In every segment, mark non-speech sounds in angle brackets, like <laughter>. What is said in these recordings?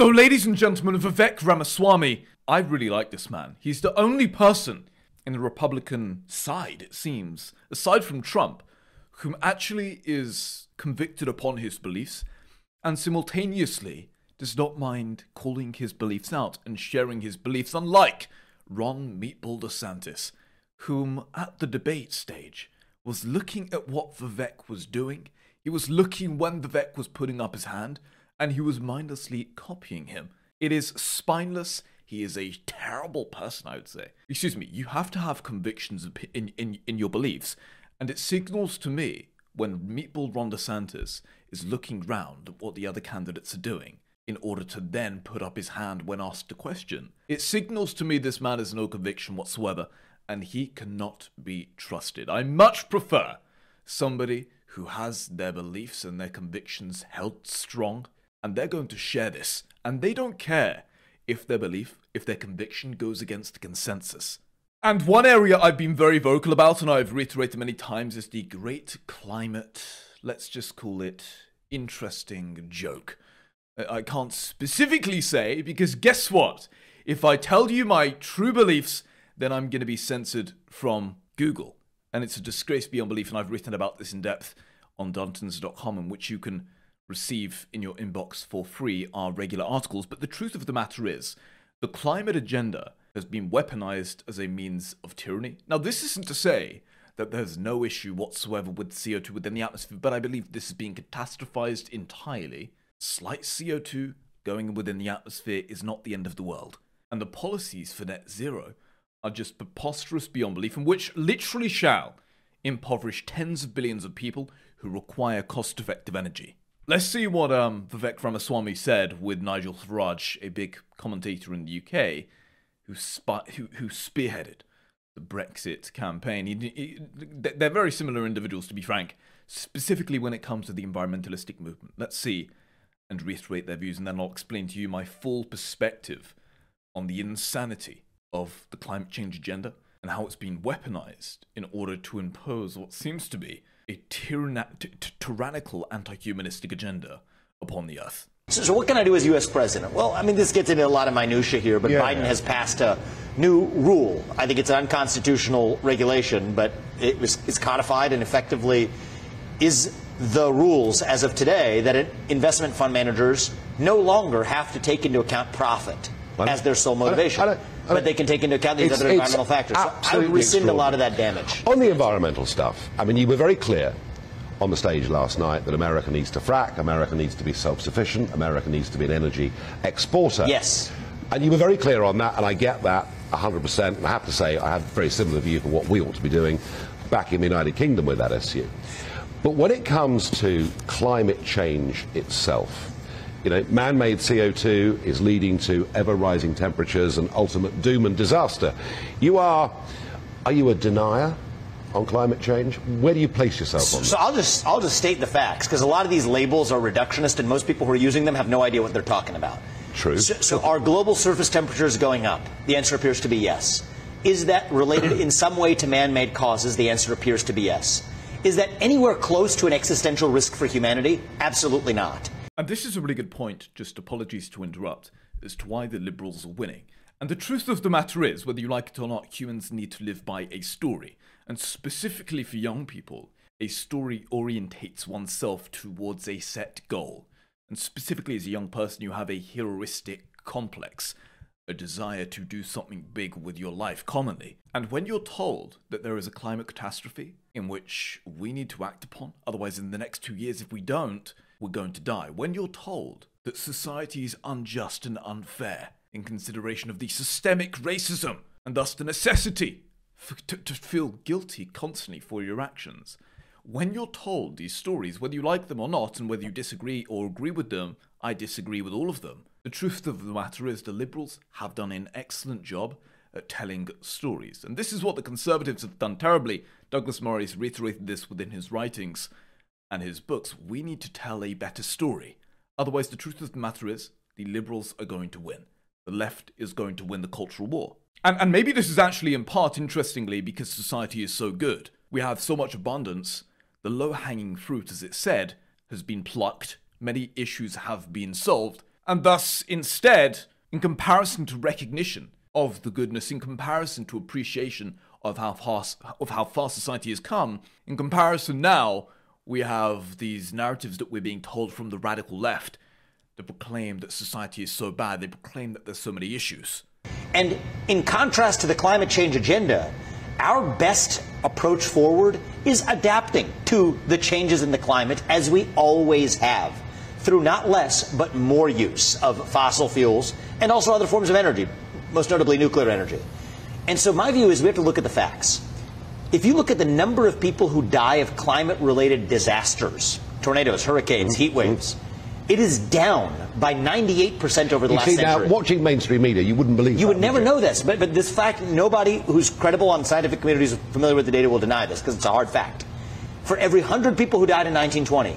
So, ladies and gentlemen, Vivek Ramaswamy, I really like this man. He's the only person in the Republican side, it seems, aside from Trump, whom actually is convicted upon his beliefs and simultaneously does not mind calling his beliefs out and sharing his beliefs, unlike Ron Meatball DeSantis, whom at the debate stage was looking at what Vivek was doing. He was looking when Vivek was putting up his hand, and he was mindlessly copying him. It is spineless. He is a terrible person, I would say. Excuse me, you have to have convictions in, in, in your beliefs, and it signals to me when Meatball Ron DeSantis is looking round at what the other candidates are doing in order to then put up his hand when asked a question. It signals to me this man has no conviction whatsoever, and he cannot be trusted. I much prefer somebody who has their beliefs and their convictions held strong and they're going to share this, and they don't care if their belief, if their conviction goes against consensus. And one area I've been very vocal about, and I've reiterated many times, is the great climate, let's just call it interesting joke. I can't specifically say, because guess what? If I tell you my true beliefs, then I'm going to be censored from Google. And it's a disgrace beyond belief, and I've written about this in depth on Darntons.com, in which you can receive in your inbox for free are regular articles. But the truth of the matter is, the climate agenda has been weaponized as a means of tyranny. Now, this isn't to say that there's no issue whatsoever with CO2 within the atmosphere, but I believe this is being catastrophized entirely. Slight CO2 going within the atmosphere is not the end of the world. And the policies for net zero are just preposterous beyond belief, and which literally shall impoverish tens of billions of people who require cost effective energy. Let's see what um, Vivek Ramaswamy said with Nigel Farage, a big commentator in the UK, who, who, who spearheaded the Brexit campaign. He, he, they're very similar individuals, to be frank, specifically when it comes to the environmentalistic movement. Let's see and reiterate their views, and then I'll explain to you my full perspective on the insanity of the climate change agenda and how it's been weaponized in order to impose what seems to be a tyrann- t- t- tyrannical anti-humanistic agenda upon the earth. So, so, what can I do as U.S. president? Well, I mean, this gets into a lot of minutia here, but yeah, Biden yeah. has passed a new rule. I think it's an unconstitutional regulation, but it was, it's codified and effectively is the rules as of today that investment fund managers no longer have to take into account profit as their sole motivation. I don't, I don't, but they can take into account these other environmental factors. So I would rescind a lot of that damage. On the environmental stuff, I mean, you were very clear on the stage last night that America needs to frack, America needs to be self-sufficient, America needs to be an energy exporter. Yes. And you were very clear on that, and I get that 100%. And I have to say, I have a very similar view for what we ought to be doing back in the United Kingdom with that issue. But when it comes to climate change itself, you know, man-made CO2 is leading to ever-rising temperatures and ultimate doom and disaster. You are, are you a denier on climate change? Where do you place yourself on so, that? I'll just I'll just state the facts because a lot of these labels are reductionist and most people who are using them have no idea what they're talking about. True. So, so are global surface temperatures going up? The answer appears to be yes. Is that related in some way to man-made causes? The answer appears to be yes. Is that anywhere close to an existential risk for humanity? Absolutely not. And this is a really good point, just apologies to interrupt, as to why the Liberals are winning. And the truth of the matter is, whether you like it or not, humans need to live by a story. And specifically for young people, a story orientates oneself towards a set goal. And specifically as a young person, you have a heroistic complex, a desire to do something big with your life commonly. And when you're told that there is a climate catastrophe in which we need to act upon, otherwise, in the next two years, if we don't, we're going to die. When you're told that society is unjust and unfair in consideration of the systemic racism and thus the necessity for, to, to feel guilty constantly for your actions, when you're told these stories, whether you like them or not, and whether you disagree or agree with them, I disagree with all of them. The truth of the matter is, the Liberals have done an excellent job at telling stories. And this is what the Conservatives have done terribly. Douglas Murray's reiterated this within his writings and his books, we need to tell a better story. Otherwise, the truth of the matter is, the liberals are going to win. The left is going to win the cultural war. And, and maybe this is actually in part, interestingly, because society is so good. We have so much abundance. The low hanging fruit, as it said, has been plucked. Many issues have been solved. And thus, instead, in comparison to recognition of the goodness, in comparison to appreciation of how fast, of how far society has come, in comparison now, we have these narratives that we're being told from the radical left that proclaim that society is so bad, they proclaim that there's so many issues. And in contrast to the climate change agenda, our best approach forward is adapting to the changes in the climate as we always have through not less but more use of fossil fuels and also other forms of energy, most notably nuclear energy. And so my view is we have to look at the facts. If you look at the number of people who die of climate related disasters, tornadoes, hurricanes, heat waves, it is down by 98% over the You last see, century. now, watching mainstream media, you wouldn't believe You that, would never you? know this, but, but this fact, nobody who's credible on scientific communities familiar with the data will deny this because it's a hard fact. For every 100 people who died in 1920,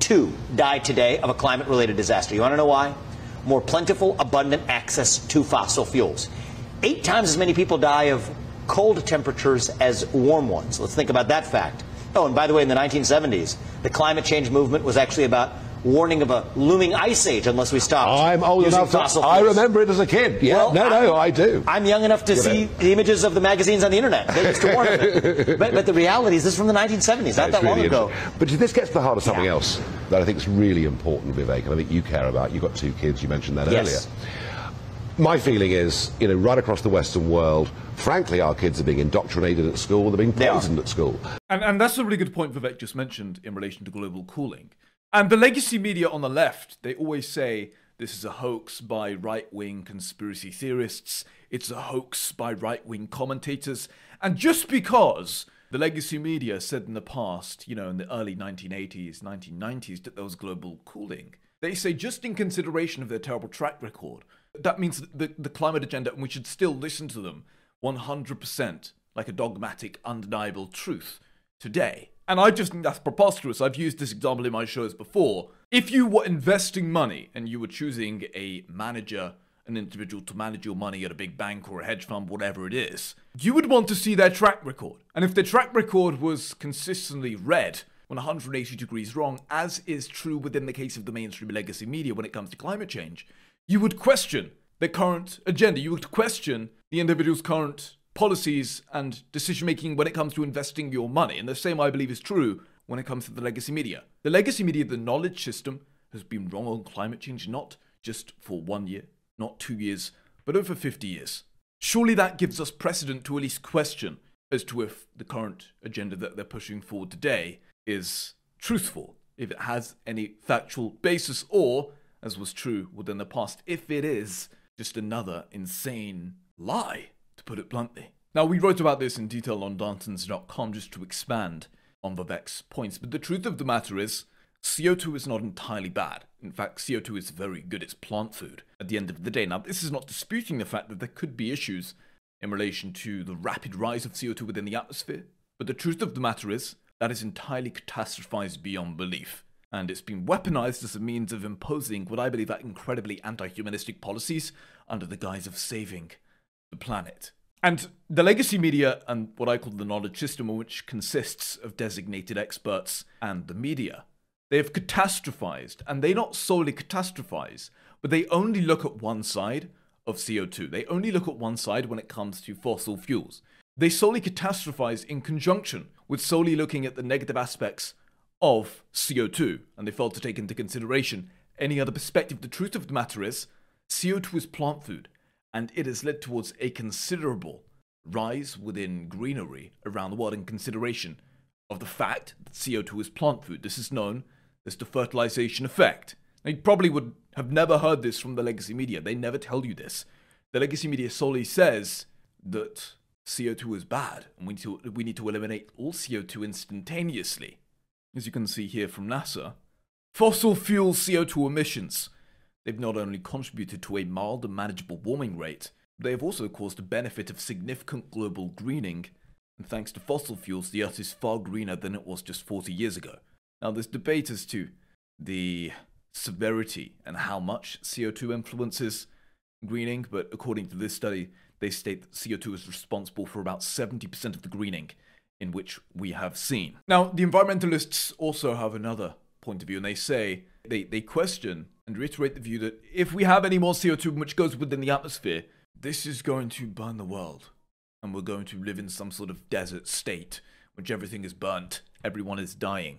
two died today of a climate related disaster. You want to know why? More plentiful, abundant access to fossil fuels. Eight times as many people die of cold temperatures as warm ones. Let's think about that fact. Oh, and by the way, in the 1970s, the climate change movement was actually about warning of a looming ice age unless we stop. I'm old enough to, I remember it as a kid. Yeah, Well, no, no, I do. I'm young enough to You see know. the images of the magazines on the internet. They used to warn of. <laughs> But, but the reality is, this is from the 1970s, not It's that long really ago. But this gets to the heart of something Yeah. else that I think is really important, Vivek, and I think you care about. You've got two kids, you mentioned that Yes. earlier. My feeling is, you know, right across the Western world, frankly, our kids are being indoctrinated at school, they're being They poisoned at school. And, and that's a really good point Vivek just mentioned in relation to global cooling. And the legacy media on the left, they always say this is a hoax by right wing conspiracy theorists, it's a hoax by right wing commentators. And just because the legacy media said in the past, you know, in the early 1980s, 1990s, that there was global cooling, they say just in consideration of their terrible track record, that means the, the climate agenda, and we should still listen to them 100% like a dogmatic, undeniable truth today. And I just think that's preposterous. I've used this example in my shows before. If you were investing money and you were choosing a manager, an individual to manage your money at a big bank or a hedge fund, whatever it is, you would want to see their track record. And if their track record was consistently red, 180 degrees wrong, as is true within the case of the mainstream legacy media when it comes to climate change, you would question their current agenda. You would question the individual's current policies and decision making when it comes to investing your money. And the same, I believe, is true when it comes to the legacy media. The legacy media, the knowledge system, has been wrong on climate change, not just for one year, not two years, but over 50 years. Surely that gives us precedent to at least question as to if the current agenda that they're pushing forward today is truthful, if it has any factual basis, or, as was true within the past, if it is just another insane lie, to put it bluntly. Now, we wrote about this in detail on Darntons.com just to expand on Vivek's points, but the truth of the matter is, CO2 is not entirely bad. In fact, CO2 is very good. It's plant food at the end of the day. Now, this is not disputing the fact that there could be issues in relation to the rapid rise of CO2 within the atmosphere, but the truth of the matter is, that is entirely catastrophized beyond belief. And it's been weaponized as a means of imposing what I believe are incredibly anti humanistic policies under the guise of saving the planet. And the legacy media and what I call the knowledge system, which consists of designated experts and the media, they have catastrophized, and they not solely catastrophize, but they only look at one side of CO2. They only look at one side when it comes to fossil fuels. They solely catastrophize in conjunction with solely looking at the negative aspects of CO2, and they fail to take into consideration any other perspective. The truth of the matter is, CO2 is plant food, and it has led towards a considerable rise within greenery around the world in consideration of the fact that CO2 is plant food. This is known as the fertilization effect. Now, you probably would have never heard this from the legacy media. They never tell you this. The legacy media solely says that CO2 is bad and we need to, we need to eliminate all CO2 instantaneously. As you can see here from NASA, fossil fuel CO2 emissions. They've not only contributed to a mild and manageable warming rate, they have also caused a benefit of significant global greening. And thanks to fossil fuels, the Earth is far greener than it was just 40 years ago. Now, there's debate as to the severity and how much CO2 influences greening, but according to this study, they state that CO2 is responsible for about 70% of the greening in which we have seen. Now, the environmentalists also have another point of view, and they say, they, they question and reiterate the view that if we have any more CO2 which goes within the atmosphere, this is going to burn the world. And we're going to live in some sort of desert state, which everything is burnt, everyone is dying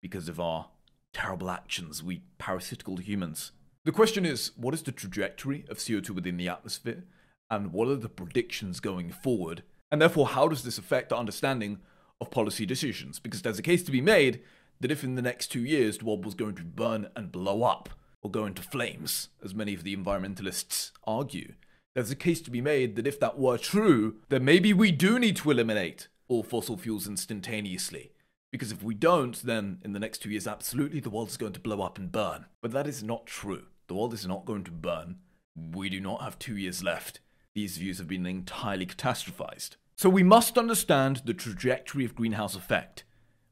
because of our terrible actions, we parasitical humans. The question is what is the trajectory of CO2 within the atmosphere? And what are the predictions going forward? And therefore, how does this affect our understanding of policy decisions? Because there's a case to be made that if in the next two years the world was going to burn and blow up, or go into flames, as many of the environmentalists argue, there's a case to be made that if that were true, then maybe we do need to eliminate all fossil fuels instantaneously. Because if we don't, then in the next two years, absolutely the world is going to blow up and burn. But that is not true. The world is not going to burn. We do not have two years left. These views have been entirely catastrophized. So we must understand the trajectory of greenhouse effect,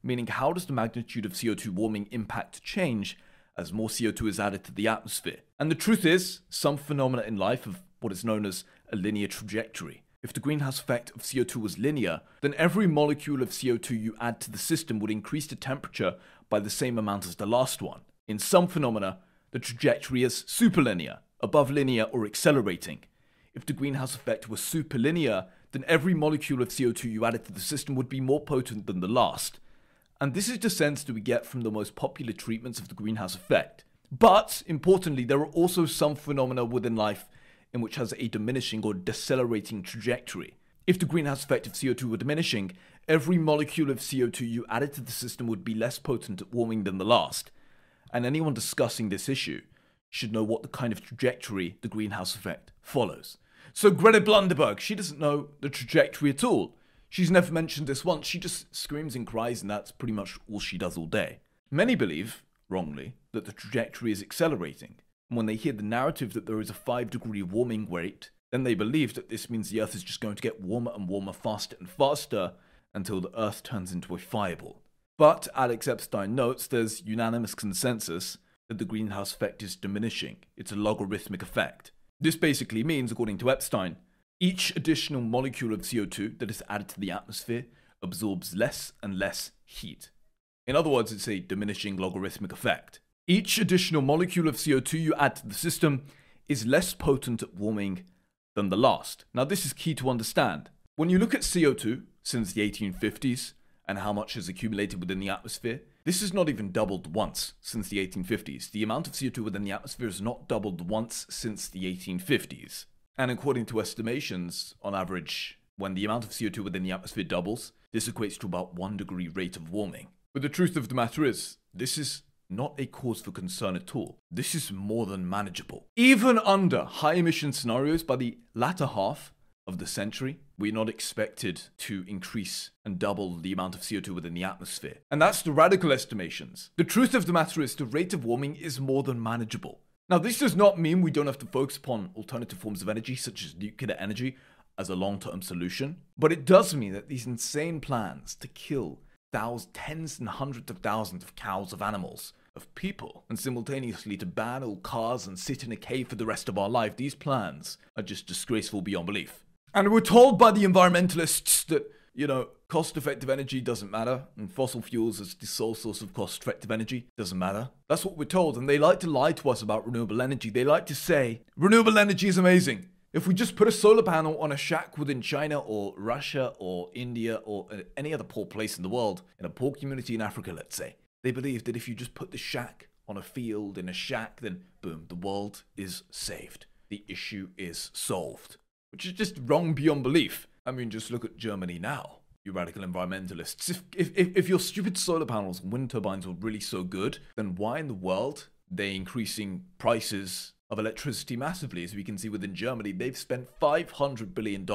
meaning how does the magnitude of CO2 warming impact change as more CO2 is added to the atmosphere? And the truth is, some phenomena in life have what is known as a linear trajectory. If the greenhouse effect of CO2 was linear, then every molecule of CO2 you add to the system would increase the temperature by the same amount as the last one. In some phenomena, the trajectory is superlinear, above linear, or accelerating. If the greenhouse effect was superlinear, then every molecule of CO2 you added to the system would be more potent than the last. And this is the sense that we get from the most popular treatments of the greenhouse effect. But, importantly, there are also some phenomena within life in which has a diminishing or decelerating trajectory. If the greenhouse effect of CO2 were diminishing, every molecule of CO2 you added to the system would be less potent at warming than the last. And anyone discussing this issue should know what the kind of trajectory the greenhouse effect follows. So Greta Blunderberg, she doesn't know the trajectory at all. She's never mentioned this once. She just screams and cries, and that's pretty much all she does all day. Many believe, wrongly, that the trajectory is accelerating. And when they hear the narrative that there is a 5 degree warming rate, then they believe that this means the Earth is just going to get warmer and warmer faster and faster until the Earth turns into a fireball. But Alex Epstein notes there's unanimous consensus that the greenhouse effect is diminishing. It's a logarithmic effect. This basically means, according to Epstein, each additional molecule of CO2 that is added to the atmosphere absorbs less and less heat. In other words, it's a diminishing logarithmic effect. Each additional molecule of CO2 you add to the system is less potent at warming than the last. Now, this is key to understand. When you look at CO2 since the 1850s and how much has accumulated within the atmosphere, this has not even doubled once since the 1850s. The amount of CO2 within the atmosphere has not doubled once since the 1850s. And according to estimations, on average, when the amount of CO2 within the atmosphere doubles, this equates to about 1 degree rate of warming. But the truth of the matter is, this is not a cause for concern at all. This is more than manageable. Even under high emission scenarios by the latter half of the century, we're not expected to increase and double the amount of CO2 within the atmosphere. And that's the radical estimations. The truth of the matter is the rate of warming is more than manageable. Now, this does not mean we don't have to focus upon alternative forms of energy, such as nuclear energy, as a long term solution, but it does mean that these insane plans to kill thousands, tens and hundreds of thousands of cows of animals of people and simultaneously to ban all cars and sit in a cave for the rest of our life, these plans are just disgraceful beyond belief. And we're told by the environmentalists that, you know, cost effective energy doesn't matter, and fossil fuels as the sole source of cost effective energy doesn't matter. That's what we're told, and they like to lie to us about renewable energy. They like to say, renewable energy is amazing. If we just put a solar panel on a shack within China or Russia or India or uh, any other poor place in the world, in a poor community in Africa, let's say, they believe that if you just put the shack on a field in a shack, then boom, the world is saved. The issue is solved. Which is just wrong beyond belief. I mean, just look at Germany now, you radical environmentalists. If, if, if your stupid solar panels and wind turbines were really so good, then why in the world they increasing prices of electricity massively? As we can see within Germany, they've spent $500 billion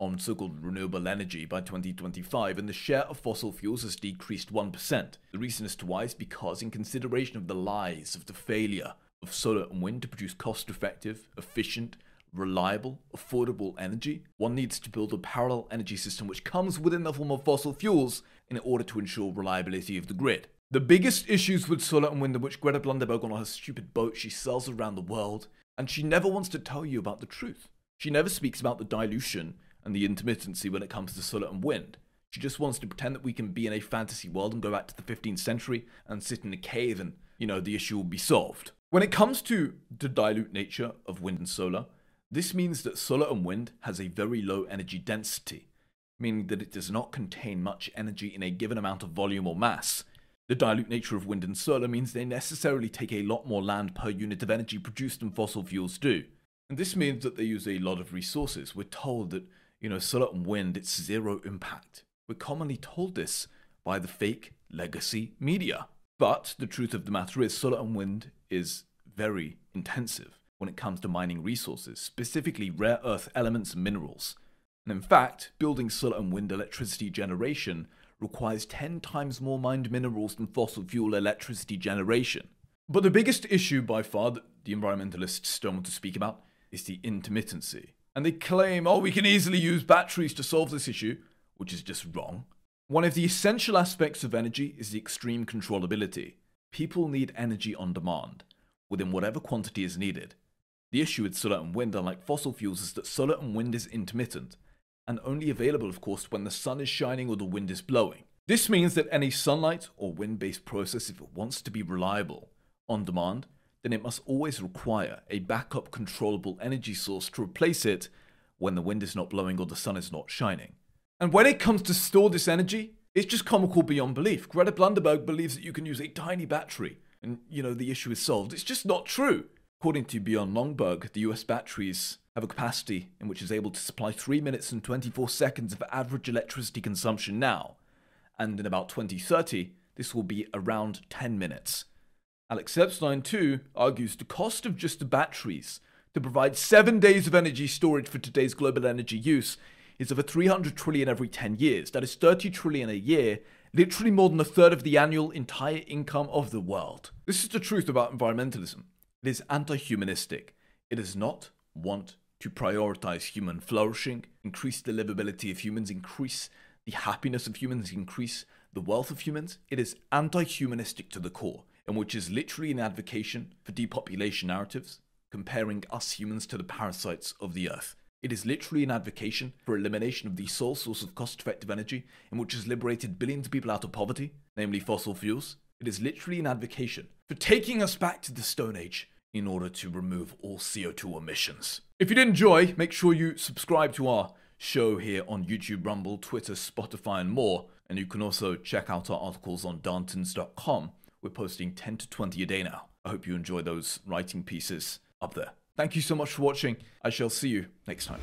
on so called renewable energy by 2025, and the share of fossil fuels has decreased 1%. The reason as to why is because, in consideration of the lies of the failure of solar and wind to produce cost effective, efficient, reliable, affordable energy, one needs to build a parallel energy system which comes within the form of fossil fuels in order to ensure reliability of the grid. The biggest issues with solar and wind are which Greta Blunderberg on her stupid boat she sells around the world, and she never wants to tell you about the truth. She never speaks about the dilution and the intermittency when it comes to solar and wind. She just wants to pretend that we can be in a fantasy world and go back to the 15th century and sit in a cave and, you know, the issue will be solved. When it comes to the dilute nature of wind and solar, this means that solar and wind has a very low energy density, meaning that it does not contain much energy in a given amount of volume or mass. The dilute nature of wind and solar means they necessarily take a lot more land per unit of energy produced than fossil fuels do. And this means that they use a lot of resources. We're told that, you know, solar and wind, it's zero impact. We're commonly told this by the fake legacy media. But the truth of the matter is, solar and wind is very intensive when it comes to mining resources, specifically rare earth elements and minerals. And in fact, building solar and wind electricity generation requires 10 times more mined minerals than fossil fuel electricity generation. But the biggest issue by far that the environmentalists don't want to speak about is the intermittency. And they claim, oh, we can easily use batteries to solve this issue, which is just wrong. One of the essential aspects of energy is the extreme controllability. People need energy on demand, within whatever quantity is needed. The issue with solar and wind, unlike fossil fuels, is that solar and wind is intermittent, and only available, of course, when the sun is shining or the wind is blowing. This means that any sunlight or wind based process, if it wants to be reliable on demand, then it must always require a backup controllable energy source to replace it when the wind is not blowing or the sun is not shining. And when it comes to store this energy, it's just comical beyond belief. Greta Blunderberg believes that you can use a tiny battery and, you know, the issue is solved. It's just not true. According to Bjorn Lomborg, the US batteries have a capacity in which is able to supply 3 minutes and 24 seconds of average electricity consumption now, and in about 2030, this will be around 10 minutes. Alex Epstein, too, argues the cost of just the batteries to provide 7 days of energy storage for today's global energy use is over 300 trillion every 10 years. That is 30 trillion a year, literally more than a third of the annual entire income of the world. This is the truth about environmentalism. It is anti humanistic. It does not want to prioritize human flourishing, increase the livability of humans, increase the happiness of humans, increase the wealth of humans. It is anti humanistic to the core, and which is literally an advocacy for depopulation narratives, comparing us humans to the parasites of the earth. It is literally an advocacy for elimination of the sole source of cost effective energy, in which has liberated billions of people out of poverty, namely fossil fuels. It is literally an advocacy for taking us back to the Stone Age in order to remove all CO2 emissions. If you did enjoy, make sure you subscribe to our show here on YouTube, Rumble, Twitter, Spotify, and more. And you can also check out our articles on Darntons.com. We're posting 10 to 20 a day now. I hope you enjoy those writing pieces up there. Thank you so much for watching. I shall see you next time.